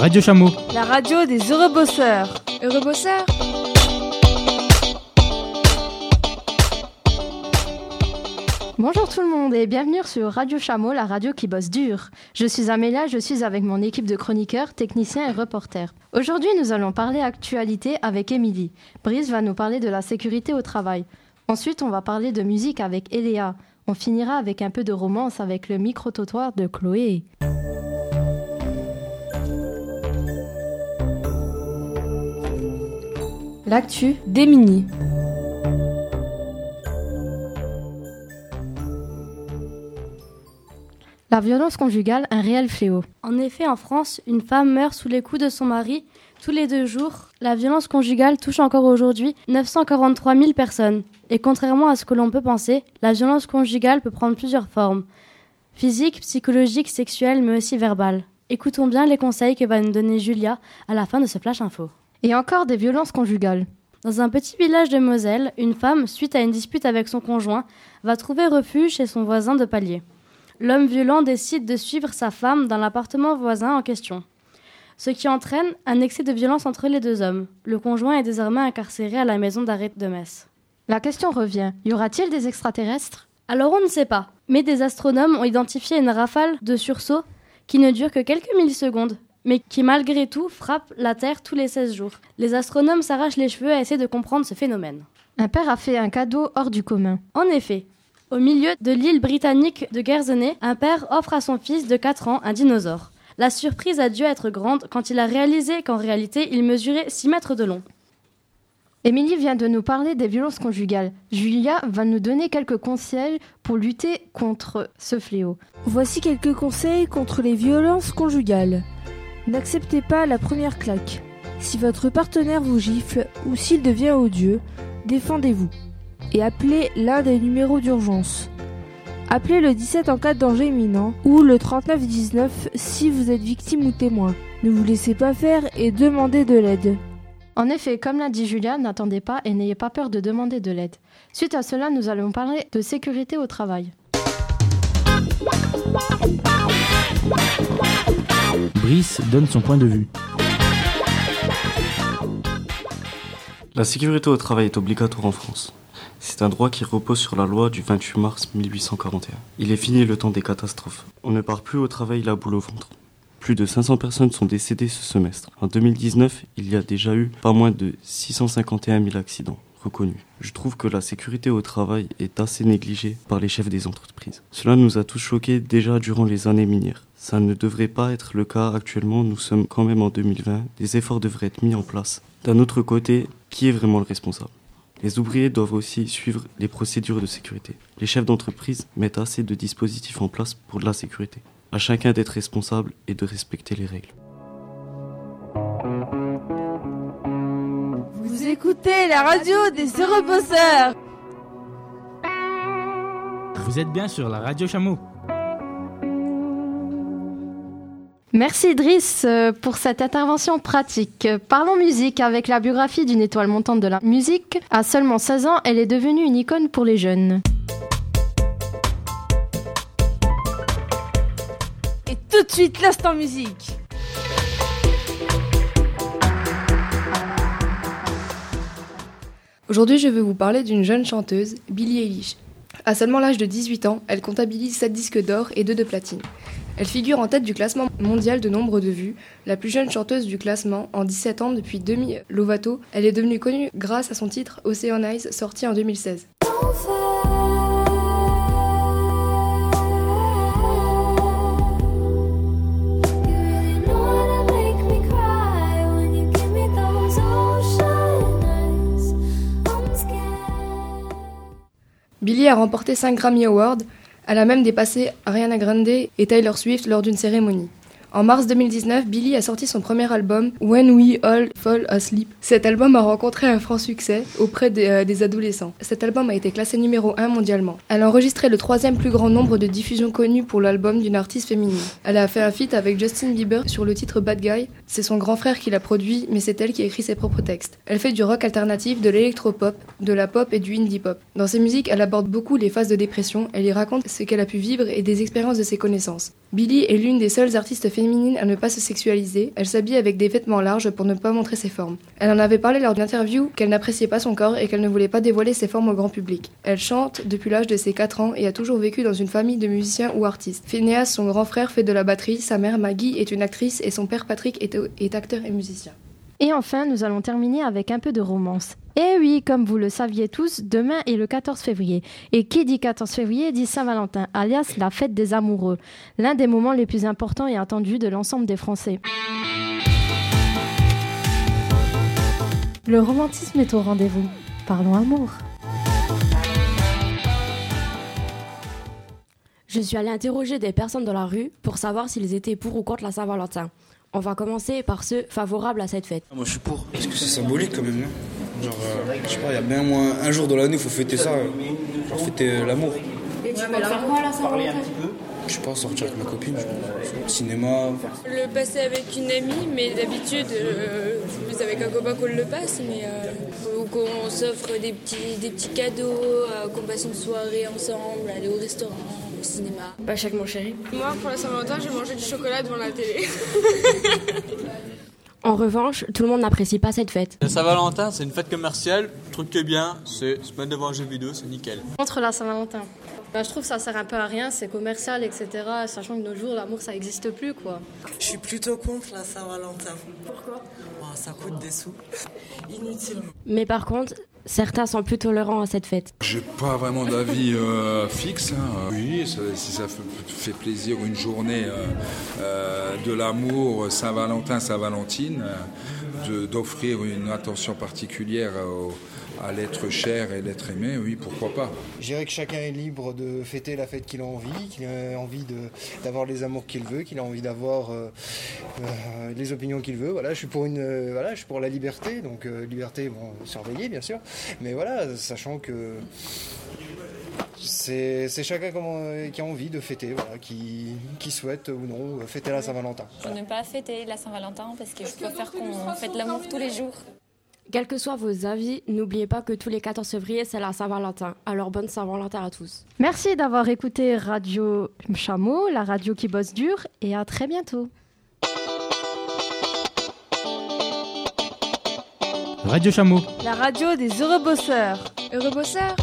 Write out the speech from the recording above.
Radio Chameau. La radio des heureux bosseurs. Heureux bosseurs Bonjour tout le monde et bienvenue sur Radio Chameau, la radio qui bosse dur. Je suis Amélia, je suis avec mon équipe de chroniqueurs, techniciens et reporters. Aujourd'hui, nous allons parler actualité avec Émilie. Brice va nous parler de la sécurité au travail. Ensuite, on va parler de musique avec Eléa. On finira avec un peu de romance avec le micro-trottoir de Chloé. L'actu d'Emini. La violence conjugale, un réel fléau. En effet, en France, une femme meurt sous les coups de son mari tous les deux jours. La violence conjugale touche encore aujourd'hui 943 000 personnes. Et contrairement à ce que l'on peut penser, la violence conjugale peut prendre plusieurs formes. Physique, psychologique, sexuelle, mais aussi verbale. Écoutons bien les conseils que va nous donner Julia à la fin de ce flash info. Et encore des violences conjugales. Dans un petit village de Moselle, une femme, suite à une dispute avec son conjoint, va trouver refuge chez son voisin de palier. L'homme violent décide de suivre sa femme dans l'appartement voisin en question. Ce qui entraîne un excès de violence entre les deux hommes. Le conjoint est désormais incarcéré à la maison d'arrêt de Metz. La question revient, y aura-t-il des extraterrestres? Alors on ne sait pas, mais des astronomes ont identifié une rafale de sursaut qui ne dure que quelques millisecondes, mais qui malgré tout frappe la Terre tous les 16 jours. Les astronomes s'arrachent les cheveux à essayer de comprendre ce phénomène. Un père a fait un cadeau hors du commun. En effet, au milieu de l'île britannique de Guernsey, un père offre à son fils de 4 ans un dinosaure. La surprise a dû être grande quand il a réalisé qu'en réalité il mesurait 6 mètres de long. Émilie vient de nous parler des violences conjugales. Julia va nous donner quelques conseils pour lutter contre ce fléau. Voici quelques conseils contre les violences conjugales. N'acceptez pas la première claque. Si votre partenaire vous gifle ou s'il devient odieux, défendez-vous et appelez l'un des numéros d'urgence. Appelez le 17 en cas de danger imminent ou le 3919 si vous êtes victime ou témoin. Ne vous laissez pas faire et demandez de l'aide. En effet, comme l'a dit Julia, n'attendez pas et n'ayez pas peur de demander de l'aide. Suite à cela, nous allons parler de sécurité au travail. Brice donne son point de vue. La sécurité au travail est obligatoire en France. C'est un droit qui repose sur la loi du 28 mars 1841. Il est fini le temps des catastrophes. On ne part plus au travail la boule au ventre. Plus de 500 personnes sont décédées ce semestre. En 2019, il y a déjà eu pas moins de 651 000 accidents reconnus. Je trouve que la sécurité au travail est assez négligée par les chefs des entreprises. Cela nous a tous choqués déjà durant les années minières. Ça ne devrait pas être le cas actuellement, nous sommes quand même en 2020, des efforts devraient être mis en place. D'un autre côté, qui est vraiment le responsable? Les ouvriers doivent aussi suivre les procédures de sécurité. Les chefs d'entreprise mettent assez de dispositifs en place pour la sécurité. À chacun d'être responsable et de respecter les règles. Vous écoutez la radio des heureux bosseurs. Vous êtes bien sur la Radio Chameau. Merci Idriss euh, pour cette intervention pratique. Parlons musique avec la biographie d'une étoile montante de la musique. À seulement 16 ans, elle est devenue une icône pour les jeunes. Et tout de suite, l'instant musique. Aujourd'hui, je veux vous parler d'une jeune chanteuse, Billie Eilish. À seulement l'âge de 18 ans, elle comptabilise 7 disques d'or et 2 de platine. Elle figure en tête du classement mondial de nombre de vues, la plus jeune chanteuse du classement en 17 ans depuis Demi Lovato. Elle est devenue connue grâce à son titre Ocean Eyes sorti en 2016. Billie a remporté 5 Grammy Awards, elle a même dépassé Ariana Grande et Taylor Swift lors d'une cérémonie. En mars 2019, Billie a sorti son premier album, When We All Fall Asleep. Cet album a rencontré un franc succès auprès des, euh, adolescents. Cet album a été classé numéro 1 mondialement. Elle a enregistré le troisième plus grand nombre de diffusions connues pour l'album d'une artiste féminine. Elle a fait un feat avec Justin Bieber sur le titre Bad Guy. C'est son grand frère qui l'a produit, mais c'est elle qui écrit ses propres textes. Elle fait du rock alternatif, de l'électropop, de la pop et du indie pop. Dans ses musiques, elle aborde beaucoup les phases de dépression, elle y raconte ce qu'elle a pu vivre et des expériences de ses connaissances. Billie est l'une des seules artistes féminines féminine à ne pas se sexualiser, elle s'habille avec des vêtements larges pour ne pas montrer ses formes. Elle en avait parlé lors d'une interview qu'elle n'appréciait pas son corps et qu'elle ne voulait pas dévoiler ses formes au grand public. Elle chante depuis l'âge de ses 4 ans et a toujours vécu dans une famille de musiciens ou artistes. Phineas, son grand frère, fait de la batterie, sa mère Maggie est une actrice et son père Patrick est acteur et musicien. Et enfin, nous allons terminer avec un peu de romance. Et oui, comme vous le saviez tous, demain est le 14 février. Et qui dit 14 février dit Saint-Valentin, alias la fête des amoureux, l'un des moments les plus importants et attendus de l'ensemble des Français. Le romantisme est au rendez-vous. Parlons amour. Je suis allée interroger des personnes dans la rue pour savoir s'ils étaient pour ou contre la Saint-Valentin. On va commencer par ceux favorables à cette fête. Moi je suis pour, parce que c'est symbolique quand même. Hein. Genre, euh, je sais pas, il y a bien moins un jour dans l'année, il faut fêter ça, euh, genre fêter euh, l'amour. Et tu vas faire quoi là, Saint-Valentin Je sais pas, sortir avec ma copine, cinéma. Le passer avec une amie, mais d'habitude, euh, c'est plus avec un copain qu'on le passe, mais euh, ou qu'on s'offre des petits, des petits cadeaux, euh, qu'on passe une soirée ensemble, aller au restaurant, au cinéma. Pas chaque mon chéri. Moi, pour la Saint-Valentin, j'ai mangé du chocolat devant la télé. En revanche, tout le monde n'apprécie pas cette fête. La Saint-Valentin, c'est une fête commerciale. Le truc qui est bien, c'est se mettre devant un jeu vidéo, c'est nickel. Contre la Saint-Valentin. Ben, je trouve que ça sert un peu à rien, c'est commercial, etc. Sachant que de nos jours, l'amour, ça n'existe plus, quoi. Je suis plutôt contre la Saint-Valentin. Pourquoi? Ça coûte des sous. Inutilement. Mais par contre, certains sont plus tolérants à cette fête. J'ai pas vraiment d'avis euh, fixe. hein. Oui, ça- si ça fait, plaisir une journée euh, euh, de l'amour, Saint-Valentin, Saint-Valentine, euh, d'offrir une attention particulière au- à l'être cher et l'être aimé, oui, pourquoi pas. Je dirais que chacun est libre de fêter la fête qu'il a envie, qu'il a envie de- d'avoir les amours qu'il veut, qu'il a envie d'avoir euh, euh, les opinions qu'il veut. Voilà, je suis pour une, euh, voilà, je suis pour la liberté, donc euh, liberté, bon, surveillée bien sûr, mais voilà, sachant que c'est c'est chacun comment- qui a envie de fêter, voilà, qui, qui souhaite ou non fêter la Saint-Valentin. Je n'aime pas fêter la Saint-Valentin parce que je préfère qu'on fête l'amour tous les jours. Quels que soient vos avis, n'oubliez pas que tous les 14 février, c'est la Saint-Valentin. Alors bonne Saint-Valentin à tous. Merci d'avoir écouté Radio Chameau, la radio qui bosse dur, et à très bientôt. Radio Chameau. La radio des heureux bosseurs. Heureux bosseurs